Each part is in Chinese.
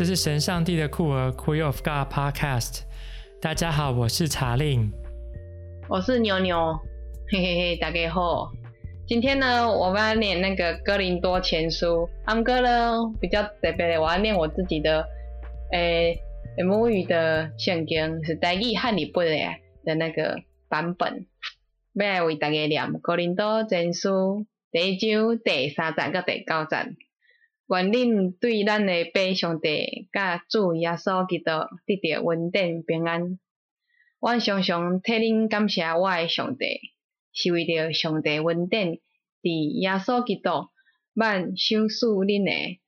这是神上帝的酷儿 Queer of God Podcast。大家好，我是查令，我是牛牛，嘿嘿嘿，大家好。今天呢，我们要念那个哥林多前书。安哥呢，比较特别的，我要念我自己的，诶、欸，母语的圣经是台语汉语本的的那个版本。要来为大家念哥林多前书第一章第三节到第九节。愿恁对咱的父上帝，甲主耶稣基督得到稳定平安。阮常常替恁感谢我的上帝，是为着上帝稳定伫耶稣基督万赏赐恁诶，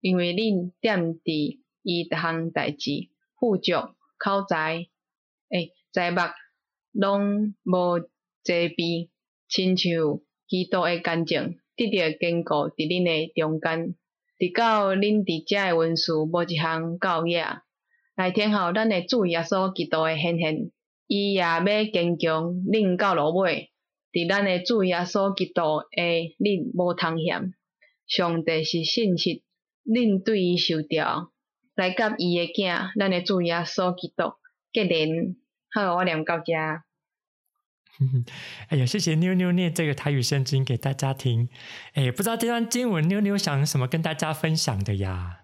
因为恁踮伫伊逐项代志，富足、口才、诶财目，拢无遮蔽，亲像基督诶见证，得到坚固伫恁诶中间。直到恁伫遮诶文书无一项教野，来听候咱诶主耶稣基督诶显现，伊也要坚强恁到落尾。伫咱诶主耶稣基督诶恁无通嫌。上帝是信实，恁对伊受着，来甲伊诶囝，咱诶主耶稣基督结连。好，我念到遮。哎呀，谢谢妞妞念这个台语圣经给大家听。哎，不知道这段经文妞妞想什么跟大家分享的呀？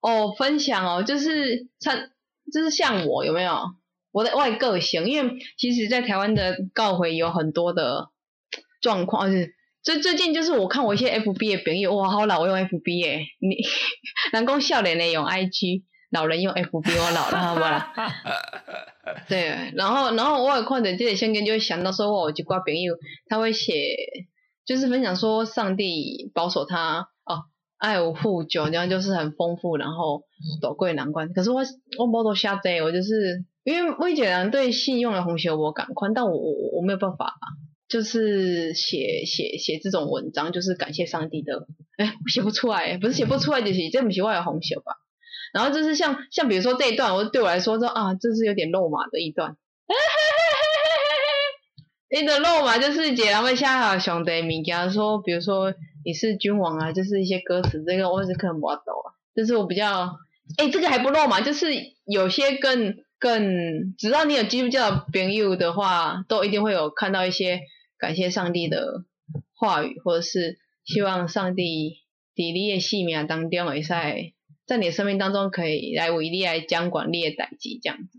哦，分享哦，就是像，就是像我有没有我的外个性？因为其实，在台湾的教会有很多的状况，是最最近就是我看我一些 FB 的朋友，哇，好老，我用 FB 耶，你 人讲少年的用 IG。老人用 FB，我老了，好不啦？对，然后，然后我有看着这些圣经，就会想到说，我有一挂朋友，他会写，就是分享说，上帝保守他哦，爱无富足，然后就是很丰富，然后躲过难关。可是我我没多瞎子，我就是因为我以前对信用的红学我感宽，但我我我没有办法，就是写写写这种文章，就是感谢上帝的，哎，我写不出来，不是写不出来，就是这不是我的红血吧？然后就是像像比如说这一段，我对我来说说啊，这是有点肉麻的一段。你的肉麻就是姐，然后下兄弟名，给他说，比如说你是君王啊，就是一些歌词，这个我是可能不懂啊。就是我比较，哎，这个还不肉麻，就是有些更更，只要你有基督教的朋友的话，都一定会有看到一些感谢上帝的话语，或者是希望上帝在你的生命当中会使。在你的生命当中，可以来为你来掌管你的代志，这样子，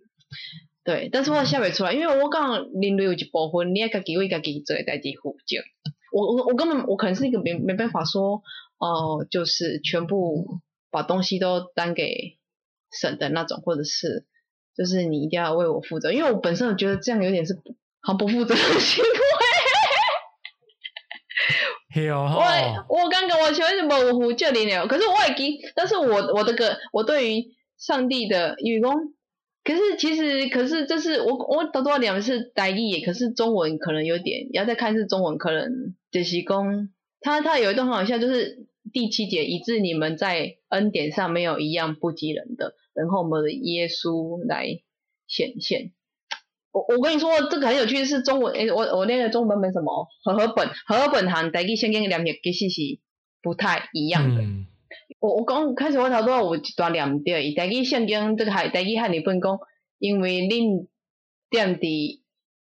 对。但是我写不出来，因为我刚刚人类有一部分，你要自己为自己做的代志负责。我我我根本我可能是一个没没办法说，哦、就是全部把东西都担给神的那种，或者是就是你一定要为我负责，因为我本身我觉得这样有点是很不负责的行为。我我刚刚我全是模糊这里了，可是我已经，但是我我的个我对于上帝的语工，可是其实可是这是我我多多两是台语，可是中文可能有点，要再看是中文可能就是讲，他他有一段很好笑，就是第七节，以致你们在恩典上没有一样不及人的，然后我们的耶稣来显现。我我跟你说，这个很有趣，是中文诶，我我那个中文本什么和合本和合本行台语圣经的两点其实是不太一样的。嗯、我我刚开始我头拄有一段念对，伊台语圣经这个海台语汉语本讲，因为恁踮伫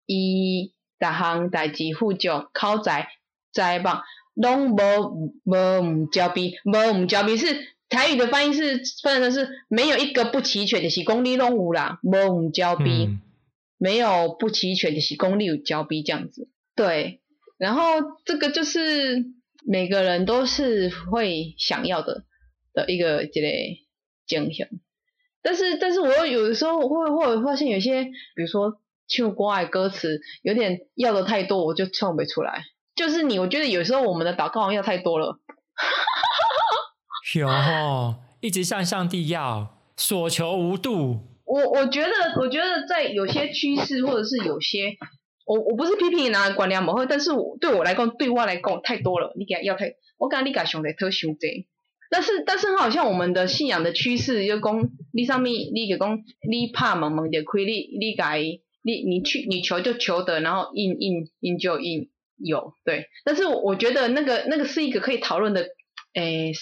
伊逐项代志负责口才财目，拢无无毋交臂，无毋交臂是台语的翻译是翻译的是没有一个不齐全的，是讲你拢有啦，无毋交臂。嗯没有不齐全的是功力有交逼这样子，对，然后这个就是每个人都是会想要的的一个这类精神，但是但是我有的时候会会发现有些，比如说唱国外歌词有点要的太多，我就唱不出来。就是你，我觉得有时候我们的祷告要太多了，有哦，一直向上帝要，所求无度。我我觉得，我觉得在有些趋势，或者是有些，我我不是批评你拿管理模，但是我对我来讲，对外来讲太多了，你给他要太，我感觉你给想的特伤济。但是但是好像我们的信仰的趋势，就讲你上面你给讲你怕蒙蒙的亏，你你改你你去你求就求得，然后应应应就应有对。但是我觉得那个那个是一个可以讨论的，诶，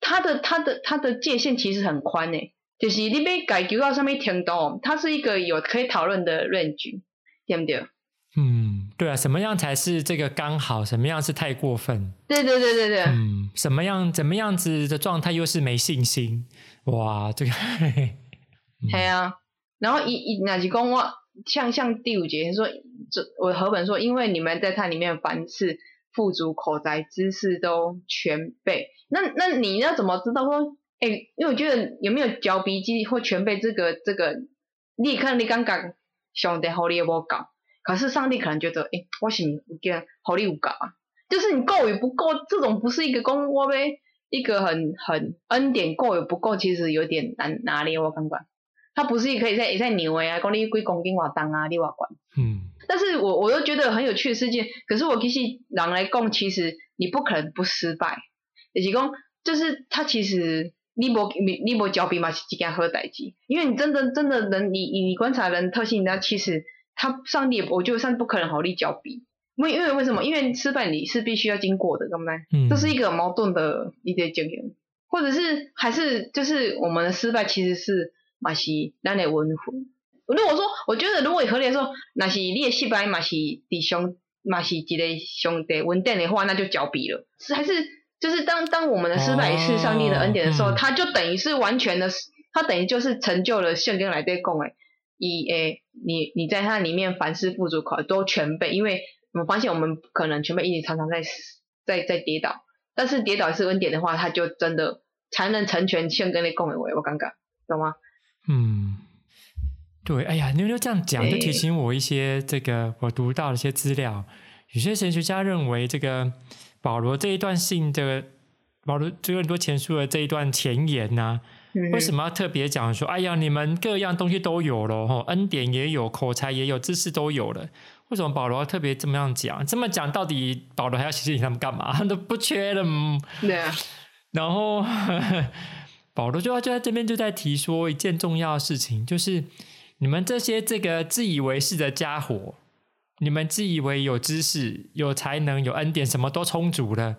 它的它的它的界限其实很宽诶。就是你要解决到什么程度，它是一个有可以讨论的 range，对不对？嗯，对啊，什么样才是这个刚好？什么样是太过分？对对对对对。嗯，什么样怎么样子的状态又是没信心？哇，这个。嘿啊，然后一一那是讲我像像第五节说，这我和本说，因为你们在它里面凡事富足口才知识都全备。那那你要怎么知道说？哎，因为我觉得有没有嚼鼻机或全备这个这个，你看你刚刚上帝好你也无搞，可是上帝可能觉得，哎，我是有点好你有搞啊，就是你够与不够，这种不是一个公我呗，一个很很恩典够与不够，其实有点难拿捏我感觉。他不是可以在在牛啊，讲你几公斤我当啊，你瓦管。嗯。但是我我又觉得很有趣的事件，可是我其实人来讲，其实你不可能不失败。也是讲，就是他其实你无你你无交兵嘛是一件好代志，因为你真的真的人，你你观察人特性，那其实他上帝，我觉得上帝不可能好你交比。因为因为为什么？因为失败你是必须要经过的，对不对？嗯。这是一个矛盾的一些经验，或者是还是就是我们的失败其实是。马西咱的温魂。如果说，我觉得如果合理来说，那是你的失败嘛是弟兄，嘛是一个兄弟稳定的话，那就交臂了。是还是就是当当我们的失败是上帝的恩典的时候，他、哦嗯、就等于是完全的，他等于就是成就了圣经来对供诶，以诶你你在他里面凡事富足，可都全备。因为我们发现我们可能全备一直常常在在在跌倒，但是跌倒是恩典的话，他就真的才能成全圣经的供哎。我刚刚懂吗？嗯，对，哎呀，妞妞这样讲，就提醒我一些这个我读到的一些资料。有些神学家认为，这个保罗这一段信的保罗这个哥林多前书的这一段前言呢、啊，为什么要特别讲说，哎呀，你们各样东西都有了，吼，恩典也有，口才也有，知识都有了，为什么保罗要特别这么样讲？这么讲，到底保罗还要提醒他们干嘛？他 们都不缺了，对啊，然后。呵 呵保罗就要就在这边就在提说一件重要的事情，就是你们这些这个自以为是的家伙，你们自以为有知识、有才能、有恩典，什么都充足了，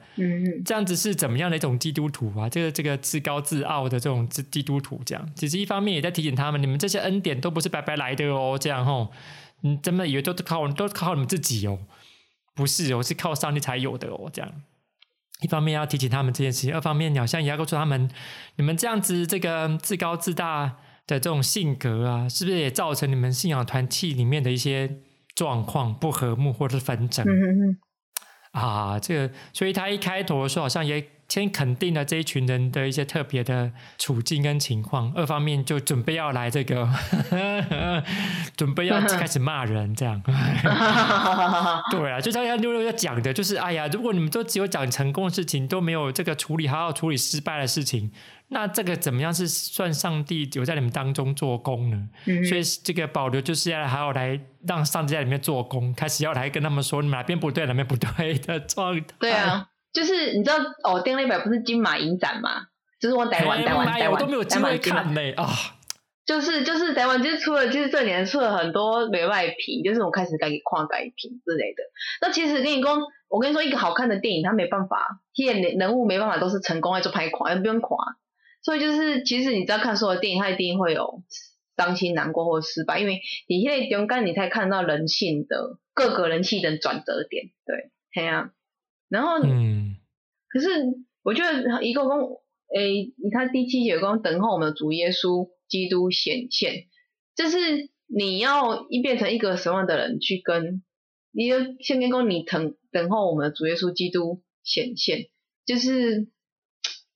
这样子是怎么样的一种基督徒啊？这个这个自高自傲的这种基督徒，这样，其实一方面也在提醒他们，你们这些恩典都不是白白来的哦，这样吼，你真的以为都是靠都靠你们自己哦？不是哦，是靠上帝才有的哦，这样。一方面要提醒他们这件事情，二方面好像也要告诉他们，你们这样子这个自高自大的这种性格啊，是不是也造成你们信仰团体里面的一些状况不和睦或者是纷争？嗯、啊，这个，所以他一开头的时候好像也。先肯定了这一群人的一些特别的处境跟情况，二方面就准备要来这个，准备要开始骂人这样。对啊，就像妞妞要讲的，就是哎呀，如果你们都只有讲成功的事情，都没有这个处理好好处理失败的事情，那这个怎么样是算上帝有在你们当中做工呢？嗯、所以这个保留就是要好好来让上帝在里面做工，开始要来跟他们说你们哪边不对，哪边不对的状态。对啊。就是你知道哦，电力表不是金马影展嘛？就是我台湾台湾台湾，我都没有机会看嘞啊！就是就是台湾，就是出了，就是这年出了很多美外评，就是我开始改给跨改评之类的。那其实跟你讲，我跟你说，一个好看的电影，它没办法，演人物没办法都是成功来做拍垮，不用垮。所以就是，其实你知道看所有的电影，它一定会有伤心、难过或失败，因为你现在勇敢，你才看到人性的各个人性的转折点。对，这样。然后，嗯，可是我觉得一个公，诶，你看第七节讲等候我们的主耶稣基督显现，就是你要一变成一个什么样的人去跟，你要先跟公，你等等候我们的主耶稣基督显现，就是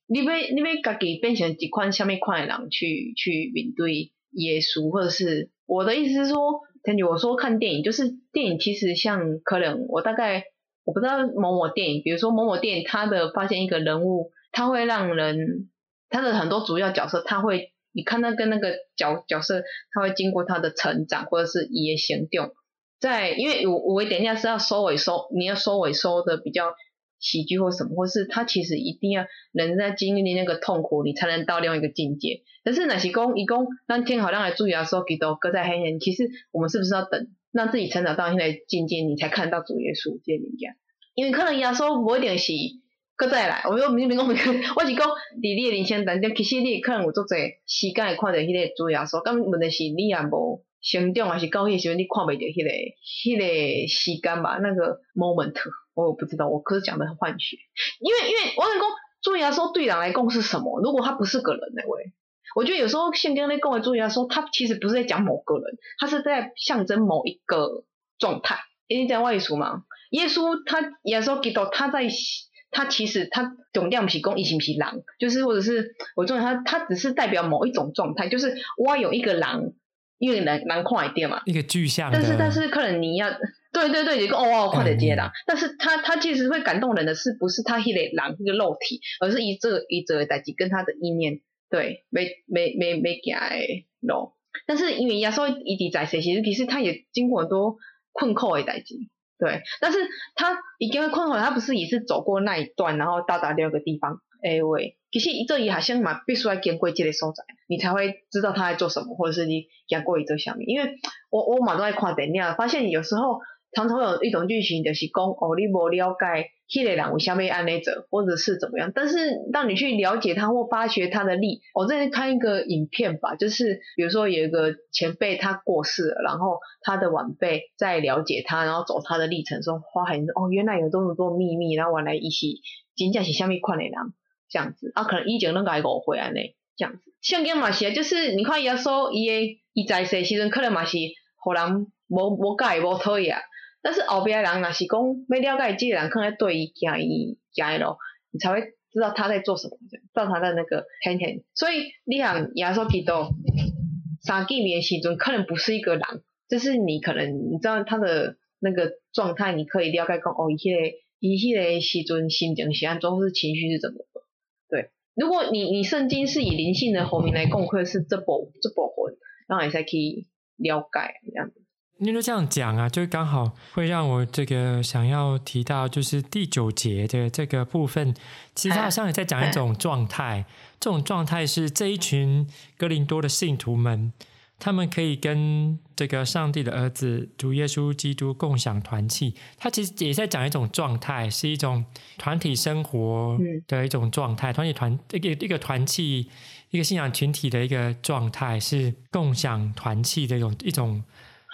你被你被自己变成几款下面款的人去去面对耶稣，或者是我的意思是说，我说看电影，就是电影其实像可能我大概。我不知道某某电影，比如说某某电影，他的发现一个人物，他会让人他的很多主要角色，他会你看那个那个角角色，他会经过他的成长或者是一些行动，在因为我我等一下是要收尾收，你要收尾收的比较喜剧或什么，或是他其实一定要人在经历那个痛苦，你才能到另外一个境界。但是那些公一公让天好让来注意的时候，给都搁在黑暗，其实我们是不是要等？让自己成长到现在境界，你才看到主耶稣这些人家，因为可能耶稣不一定是搁再来，我说明明讲，我是讲伫你诶人生当中，其实你可能有足侪时间会看到迄个主耶稣，咁问题是你也无成长，还是到迄时阵你看袂到迄个迄个时间吧？那个 moment，我不知道，我可是讲的很幻觉，因为因为我想讲，主耶稣对人来讲是什么？如果他不是个人诶喂，我觉得有时候圣经咧讲诶主耶稣，他其实不是在讲某个人，他是在象征某一个状态。你知道我意思吗？耶稣他耶稣基督他在。他其实他总量不是讲伊是不是人，就是或者是我重点他他只是代表某一种状态，就是我有一个狼，因为人人看一点嘛，一个具象。但是但是可能你要对对对，你个哦哦，快点接啦。但是他他其实会感动人的是不是他迄个狼一个肉体，而是以这个以这个代际跟他的意念对没没没没行诶咯。但是因为耶稣一直在世，其实其实他也经过很多困苦的代志。对，但是他已经困惑，他不是也是走过那一段，然后到达另一个地方。哎喂，其实这里好像嘛，必须要经过这个所在，你才会知道他在做什么，或者是你经过一这下面。因为我我嘛都在看电影，发现有时候。常常有一种剧情，就是讲哦，你无了解迄个人为虾米按呢者，或者是怎么样。但是当你去了解他或发掘他的力，我之前看一个影片吧，就是比如说有一个前辈他过世了，然后他的晚辈在了解他，然后走他的历程，说发现哦，原来有这么多秘密，然后原来一起真正是虾米款的人这样子啊，可能以前拢个误会安尼这样子。圣经嘛是，就是你看耶稣伊个伊在世时阵，可能嘛是互人无无解无讨厌。但是后边人若是讲要了解这个人，可能对伊行伊行的咯，你才会知道他在做什么，知道他的那个很很。所以你像耶稣基督三见面时阵，可能不是一个人，就是你可能你知道他的那个状态，你可以了解讲哦，伊迄个伊迄个时阵心情是安怎，是情绪是怎么的。对，如果你你圣经是以灵性的方面来讲，可是这部这部分，然后你才可以了解这样子。你都这样讲啊，就刚好会让我这个想要提到，就是第九节的这个部分，其实他好像也在讲一种状态。这种状态是这一群哥林多的信徒们，他们可以跟这个上帝的儿子主耶稣基督共享团契。他其实也在讲一种状态，是一种团体生活的一种状态，团体团一个一个团契，一个信仰群体的一个状态，是共享团契的一种一种。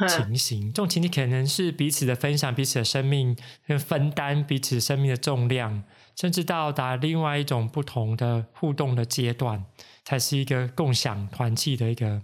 情形，这种情形可能是彼此的分享，彼此的生命，跟分担彼此生命的重量，甚至到达另外一种不同的互动的阶段，才是一个共享团契的一个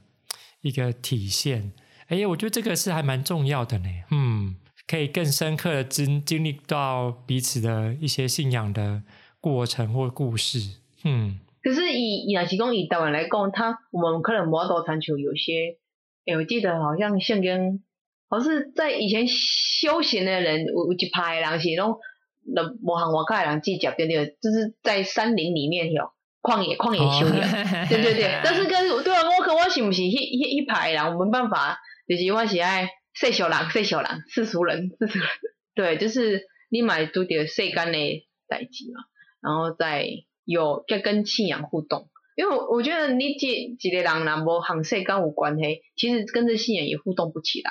一个体现。哎，我觉得这个是还蛮重要的呢。嗯，可以更深刻的经经历到彼此的一些信仰的过程或故事。嗯，可是以以来提供以台湾来讲，他我们可能摩多传球有些。哎、欸，我记得好像圣经，好像是在以前修行的人有有一派人是拢，那无行外界的人记讲对对，就是在山林里面有旷野旷野修行，哦、对对对。但是跟对啊，我可我是不是一一一派人，我没办法，就是我是爱世俗人世俗人世俗人世俗人，对，就是你买拄着世间的代志嘛，然后再有要跟信仰互动。因为我觉得你几几个人呐，无行世间有关系，其实跟这信仰也互动不起来，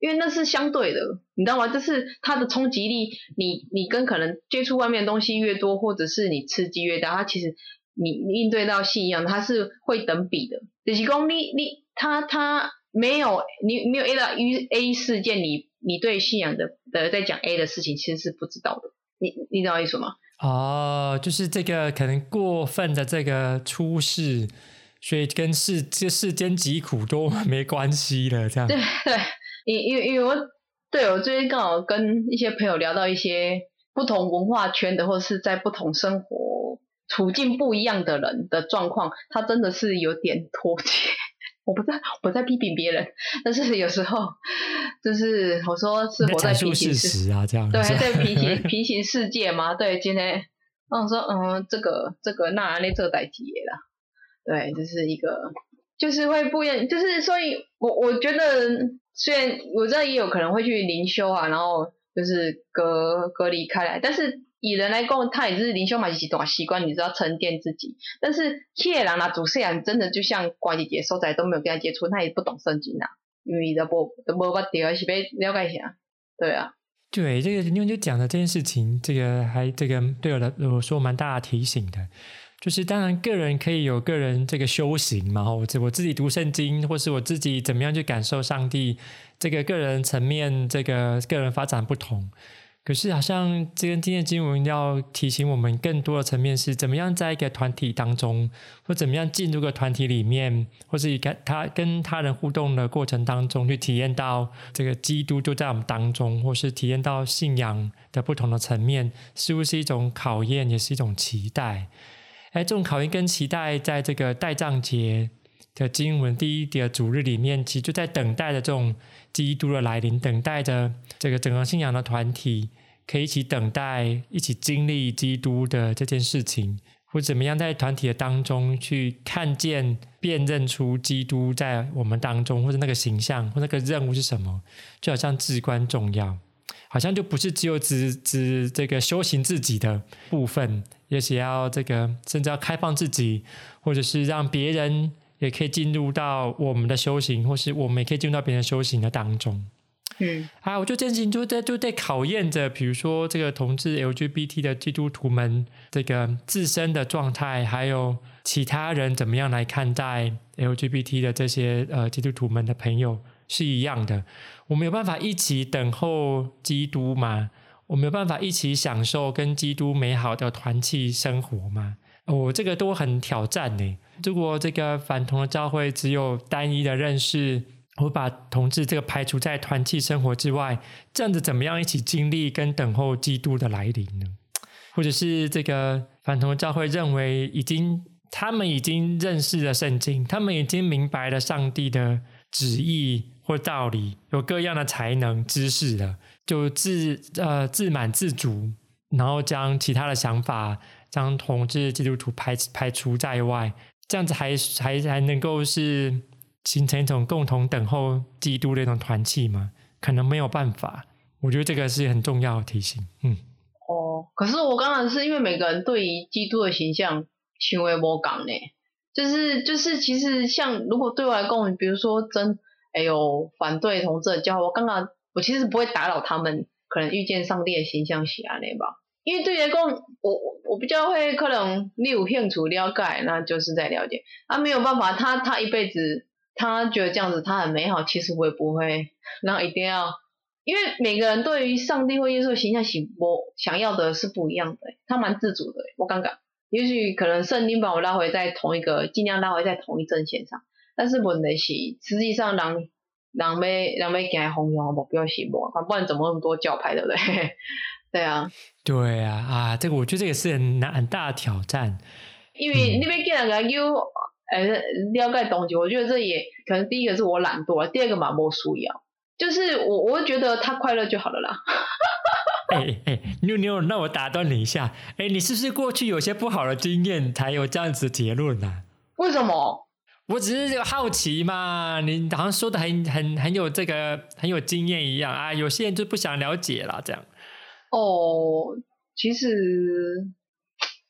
因为那是相对的，你知道吗？就是它的冲击力，你你跟可能接触外面的东西越多，或者是你刺激越大，它其实你应对到信仰，它是会等比的。就是讲你你他他没有你没有 A 到 A 事件，你你对信仰的的在讲 A 的事情，其实是不知道的。你你知道意思吗？哦，就是这个可能过分的这个出世，所以跟世这世间疾苦都 没关系了，这样。对对，因因因为我对我最近刚好跟一些朋友聊到一些不同文化圈的，或者是在不同生活处境不一样的人的状况，他真的是有点脱节。我不在，我在批评别人，但是有时候就是我说是活在平行世界啊，这样对，在平行平行世界嘛，对，今天我说嗯，这个这个那那这代题啦，对，就是一个就是会不一样，就是所以我我觉得虽然我知道也有可能会去灵修啊，然后就是隔隔离开来，但是。以人来讲，他也是灵修嘛，是一种习惯，你知道沉淀自己。但是，希尔人啊，主持人真的就像关姐姐所在，都没有跟他接触，他也不懂圣经啊，因为都无都无法对，是被了解一下。对啊，对，这个妞妞讲的这件事情，这个还这个对我来我说蛮大的提醒的，就是当然个人可以有个人这个修行嘛，我我自己读圣经，或是我自己怎么样去感受上帝，这个个人层面，这个个人发展不同。可是，好像这跟今天经文要提醒我们更多的层面是，怎么样在一个团体当中，或怎么样进入个团体里面，或是跟他跟他人互动的过程当中，去体验到这个基督就在我们当中，或是体验到信仰的不同的层面，似乎是一种考验，也是一种期待。哎，这种考验跟期待，在这个代葬节的经文第一的主日里面，其实就在等待着这种基督的来临，等待着这个整个信仰的团体可以一起等待，一起经历基督的这件事情，或怎么样在团体的当中去看见、辨认出基督在我们当中，或者那个形象或那个任务是什么，就好像至关重要，好像就不是只有只只这个修行自己的部分，也许要这个甚至要开放自己，或者是让别人。也可以进入到我们的修行，或是我们也可以进入到别人修行的当中。嗯，啊，我觉得这件事情就在就在考验着，比如说这个同志 LGBT 的基督徒们这个自身的状态，还有其他人怎么样来看待 LGBT 的这些呃基督徒们的朋友是一样的。我们有办法一起等候基督吗？我们有办法一起享受跟基督美好的团契生活吗？哦，这个都很挑战呢。如果这个反同的教会只有单一的认识，我把同志这个排除在团契生活之外，这样子怎么样一起经历跟等候基督的来临呢？或者是这个反同的教会认为已经他们已经认识了圣经，他们已经明白了上帝的旨意或道理，有各样的才能知识了，就自呃自满自足，然后将其他的想法将同志基督徒排排除在外。这样子还还还能够是形成一种共同等候基督的一种团契吗？可能没有办法。我觉得这个是很重要的提醒。嗯，哦，可是我刚刚是因为每个人对于基督的形象行为不同呢，就是就是其实像如果对外讲，比如说真哎呦反对同志的教，我刚刚我其实不会打扰他们，可能遇见上帝的形象是安尼吧。因为对员工，我我比较会可能你有兴趣了解，那就是在了解。啊，没有办法，他他一辈子，他觉得这样子他很美好，其实我也不会，然后一定要，因为每个人对于上帝或耶稣的形象，喜我想要的是不一样的，他蛮自主的。我刚刚，也许可能圣经把我拉回在同一个，尽量拉回在同一阵线上，但是问题是，实际上人人要人要行的方向目标是无，不然怎么那么多教派，对不对？对啊，对啊，啊，这个我觉得这个是很难很大的挑战，因为那边给人家有呃了解东西，我觉得这也可能第一个是我懒惰，第二个嘛没需要，就是我我会觉得他快乐就好了啦。哎哎，妞妞，那我打断你一下，哎，你是不是过去有些不好的经验才有这样子的结论呢、啊？为什么？我只是好奇嘛，你好像说的很很很有这个很有经验一样啊，有些人就不想了解了这样。哦，其实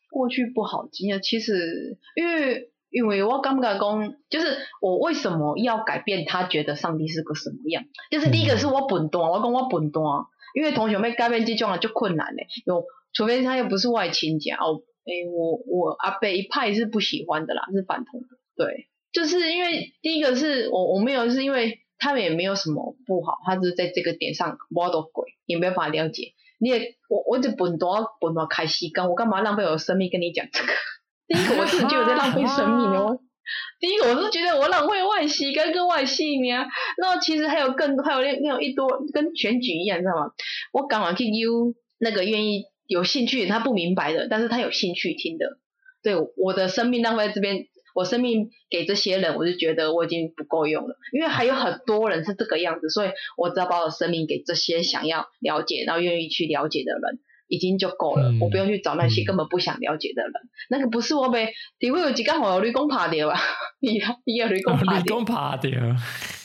过去不好经验，其实因为因为我感觉讲，就是我为什么要改变他觉得上帝是个什么样？就是第一个是我本端，我讲我本端，因为同学们改变这种啊就困难嘞，有除非他又不是外亲家哦，诶，我我阿伯一派是不喜欢的啦，是反同的，对，就是因为第一个是我我没有是因为他们也没有什么不好，他只是在这个点上摸到鬼，也没有办法了解。你也我我就笨多笨多开时间，我干嘛浪费我的生命跟你讲这个？第一个我是觉得在浪费生命哦。第一个我是觉得我浪费外时间跟外性命。然后其实还有更还有那那种一多跟选举一样，你知道吗？我刚好去邀那个愿意有兴趣他不明白的，但是他有兴趣听的。对，我的生命浪费在这边。我生命给这些人，我就觉得我已经不够用了，因为还有很多人是这个样子，所以我只要把我生命给这些想要了解，然后愿意去了解的人，已经就够了。嗯、我不用去找那些根本不想了解的人。嗯、那个不是我呗，你会有几个好友，雷公爬掉啊？你你有雷公爬掉？爬掉。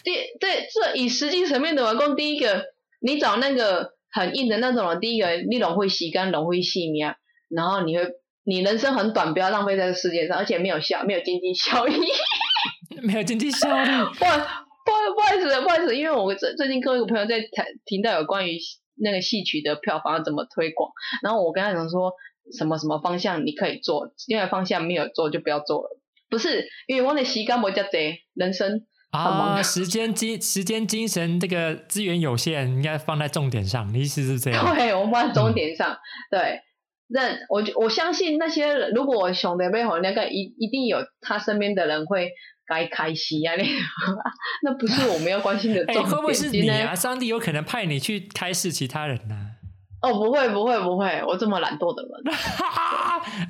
对对，这以实际层面的来讲，第一个，你找那个很硬的那种人，第一个你拢会洗干，拢会细面，然后你会。你人生很短，不要浪费在这世界上，而且没有效，没有经济效益。没有经济效益。不不不好意思，不好意思，因为我最最近跟一个朋友在谈，听到有关于那个戏曲的票房要怎么推广，然后我跟他讲说，什么什么方向你可以做，另外方向没有做就不要做了。不是，因为我的时间没这么多，人生啊，时间精时间精神这个资源有限，应该放在重点上。你意思是这样？对，我们放在重点上。嗯、对，那我我相信那些人，如果我兄弟背后那个一一定有他身边的人会该开心啊，那那不是我们要关心的 重点。欸、会不会是你啊？上帝有可能派你去开示其他人呢、啊？哦，不会，不会，不会，我这么懒惰的人。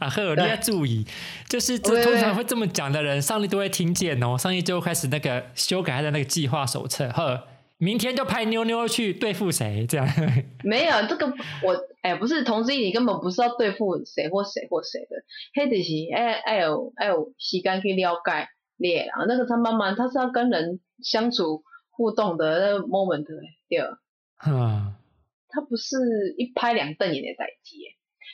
啊呵，你要注意，就是这通常会这么讲的人，上帝都会听见哦。上帝就开始那个修改他的那个计划手册，呵，明天就派妞妞去对付谁？这样 没有这个，我哎，不是同志议题，根本不是要对付谁或谁或谁的，黑的是哎哎有哎有时间去了解列啊，那个他慢慢他是要跟人相处互动的那个 moment 对吧？嗯。他不是一拍两瞪眼的代际，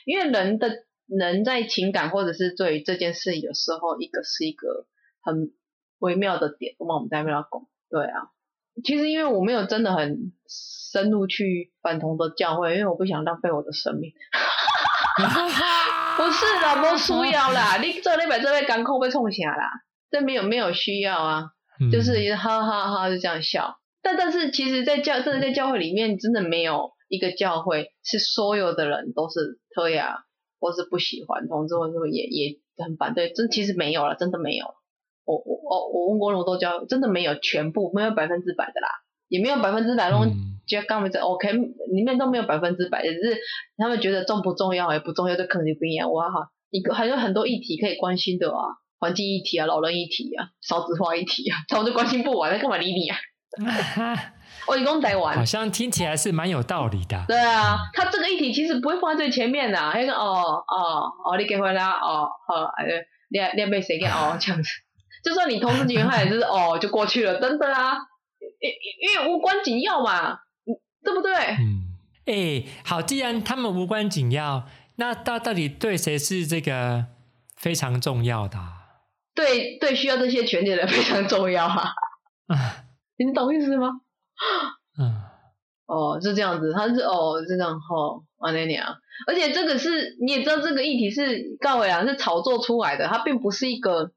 因为人的人在情感或者是对于这件事，有时候一个是一个很微妙的点，我们在那边讲。对啊，其实因为我没有真的很深入去反同的教会，因为我不想浪费我的生命。不是啦，不需要啦，你这里把这位港口被冲下啦，这没有没有需要啊，就是哈哈哈就这样笑。但但是其实，在教真的在教会里面，真的没有。一个教会是所有的人都是特呀，或是不喜欢同志，或者也也很反对。真其实没有了，真的没有。我我我我问过那么多教会，真的没有全部，没有百分之百的啦，也没有百分之百那种就刚才在 OK 里面都没有百分之百的，只是他们觉得重不重要也不重要，这可能就不一样。哇哈，一个还有很多议题可以关心的啊，环境议题啊，老人议题啊，少子化议题啊，他们就关心不完，那干嘛理你啊？我一共在玩，好像听起来是蛮有道理的。对啊，他这个议题其实不会放在最前面的。他说哦哦哦，你结婚啦？哦好，哎，你你被谁给哦这样子？就算你同时结婚，他也是 哦就过去了，真的啊，因因为无关紧要嘛，对不对？嗯，哎、欸，好，既然他们无关紧要，那到到底对谁是这个非常重要的？对对，需要这些权利的人非常重要啊。啊，你懂意思吗？嗯，哦，是这样子，他是哦，是这样吼，阿那娘，而且这个是你也知道，这个议题是告伟啊，是炒作出来的，它并不是一个，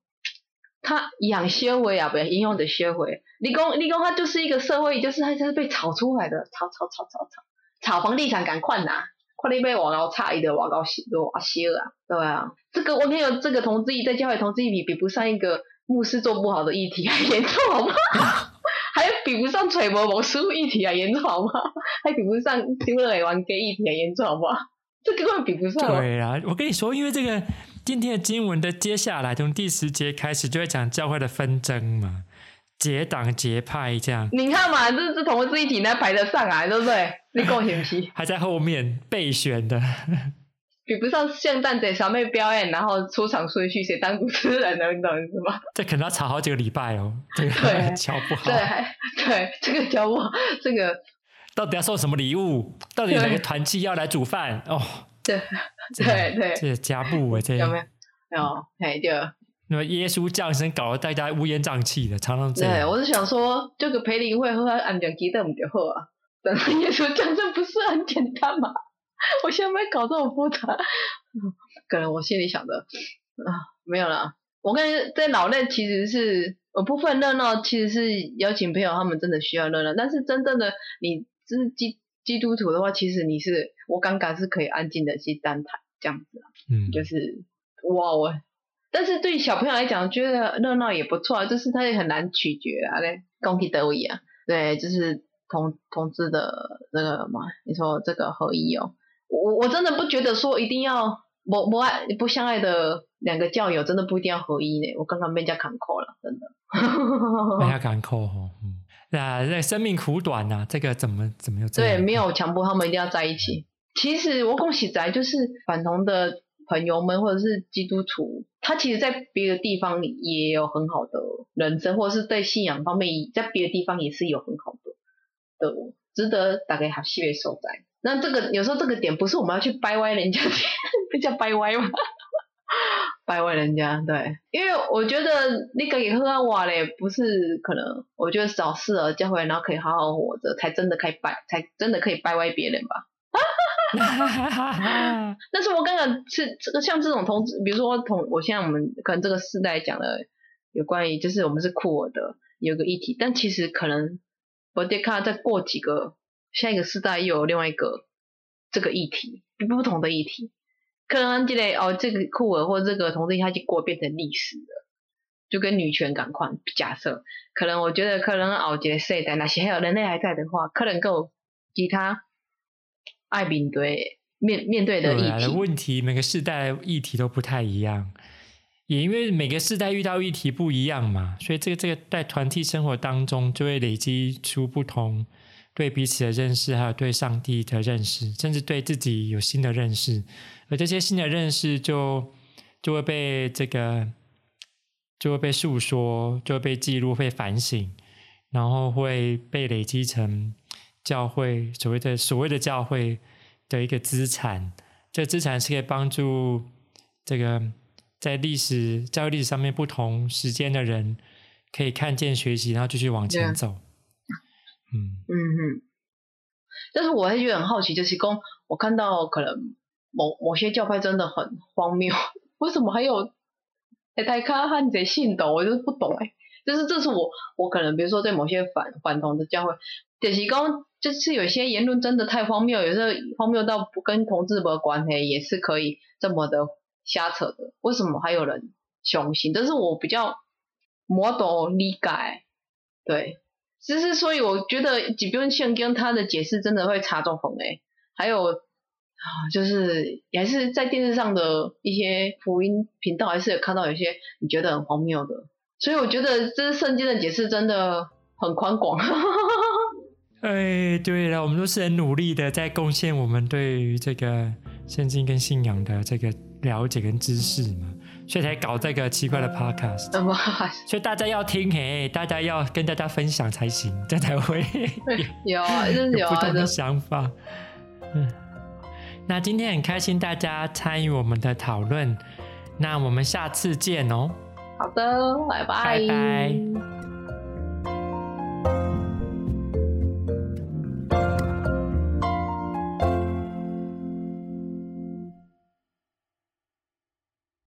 他养修为啊，不要应用的修为，理工理工，它就是一个社会，就是它就是被炒出来的，炒炒炒炒炒，炒房地产赶快拿，快点被我搞差一的，我搞修我修啊，对啊，这个我没有这个同志在教会同志议比比不上一个牧师做不好的议题还严重好吗？还比不上揣摩某书议题还，严重好吗？还比不上丢了也玩 gay 议题还，严重好不好？这根本比不上。对啊，我跟你说，因为这个今天的经文的接下来，从第十节开始就会讲教会的纷争嘛，结党结派这样。你看嘛，这这同志一体，那排得上来，对不对？你够险皮，还在后面备选的。比不上圣诞节小妹表演，然后出场顺序谁当主持人的，你懂意思吗？这可能要吵好几个礼拜哦，这个教不好。对对，这个教不好，这个到底要送什么礼物？到底哪个团契要来煮饭？哦，对 对对，这加布哎，这有没有？有，哎对。那么耶稣降生，搞得大家乌烟瘴气的，常常这样。对，我是想说，这个培灵会和他安全基得不就好啊？等耶稣降生不是很简单吗？我现在没搞这么复杂，可能我心里想的啊，没有啦。我感觉在脑内其实是有部分热闹，其实是邀请朋友，他们真的需要热闹。但是真正的你是基基督徒的话，其实你是我刚刚是可以安静的去单谈这样子，嗯，就是哇我，但是对小朋友来讲，觉得热闹也不错啊，就是他也很难取决啊嘞，公平得位啊，对，就是同同志的那个嘛，你说这个合一哦。我我真的不觉得说一定要不不爱不相爱的两个教友真的不一定要合一呢。我刚刚被人家砍扣了，真的。被人家砍扣哦，嗯，那那生命苦短呐、啊，这个怎么怎么又对？没有强迫他们一定要在一起。其实我恭喜宅就是反同的朋友们或者是基督徒，他其实在别的地方也有很好的人生，或者是在信仰方面在别的地方也是有很好的的值得大家学习的所在。那这个有时候这个点不是我们要去掰歪人家，不 叫掰歪吗？掰歪人家，对，因为我觉得那个也喝瓦嘞，不是可能，我觉得找适合教会，然后可以好好活着，才真的可以掰，才真的可以掰歪别人吧。但是我刚刚是这个像这种同志，比如说同，我现在我们可能这个世代讲的有关于，就是我们是酷儿的有个议题，但其实可能我得看再过几个下一个世代又有另外一个这个议题，不同的议题。可能这类哦，这个酷儿或这个同志，他就过变成历史了，就跟女权感况假设，可能我觉得可能后一个世代，那些还有人类还在的话，可能够其他爱面对面面对的议题。问题每个世代议题都不太一样，也因为每个世代遇到议题不一样嘛，所以这个这个在团体生活当中就会累积出不同。对彼此的认识，还有对上帝的认识，甚至对自己有新的认识，而这些新的认识就就会被这个就会被诉说，就会被记录，被反省，然后会被累积成教会所谓的所谓的教会的一个资产。这个资产是可以帮助这个在历史教育历史上面不同时间的人可以看见、学习，然后继续往前走。嗯嗯嗯，但是我还觉得很好奇，就是公我看到可能某某些教派真的很荒谬，为什么还有哎太卡汉贼信的？我就是不懂哎，就是这是我我可能比如说对某些反反同的教会，就是说就是有些言论真的太荒谬，有时候荒谬到不跟同志没关系，也是可以这么的瞎扯的，为什么还有人相信？这是我比较没多理解，对。其实，所以我觉得，即便圣经他的解释真的会差中红诶。还有啊，就是也是在电视上的一些福音频道，还是有看到有些你觉得很荒谬的。所以我觉得，这圣经的解释真的很宽广。哎，对了，我们都是很努力的在贡献我们对于这个圣经跟信仰的这个了解跟知识嘛。所以才搞这个奇怪的 podcast，所以大家要听嘿，大家要跟大家分享才行，这才会有啊，就是有不同的想法。嗯，那今天很开心大家参与我们的讨论，那我们下次见哦。好的，拜拜。拜拜。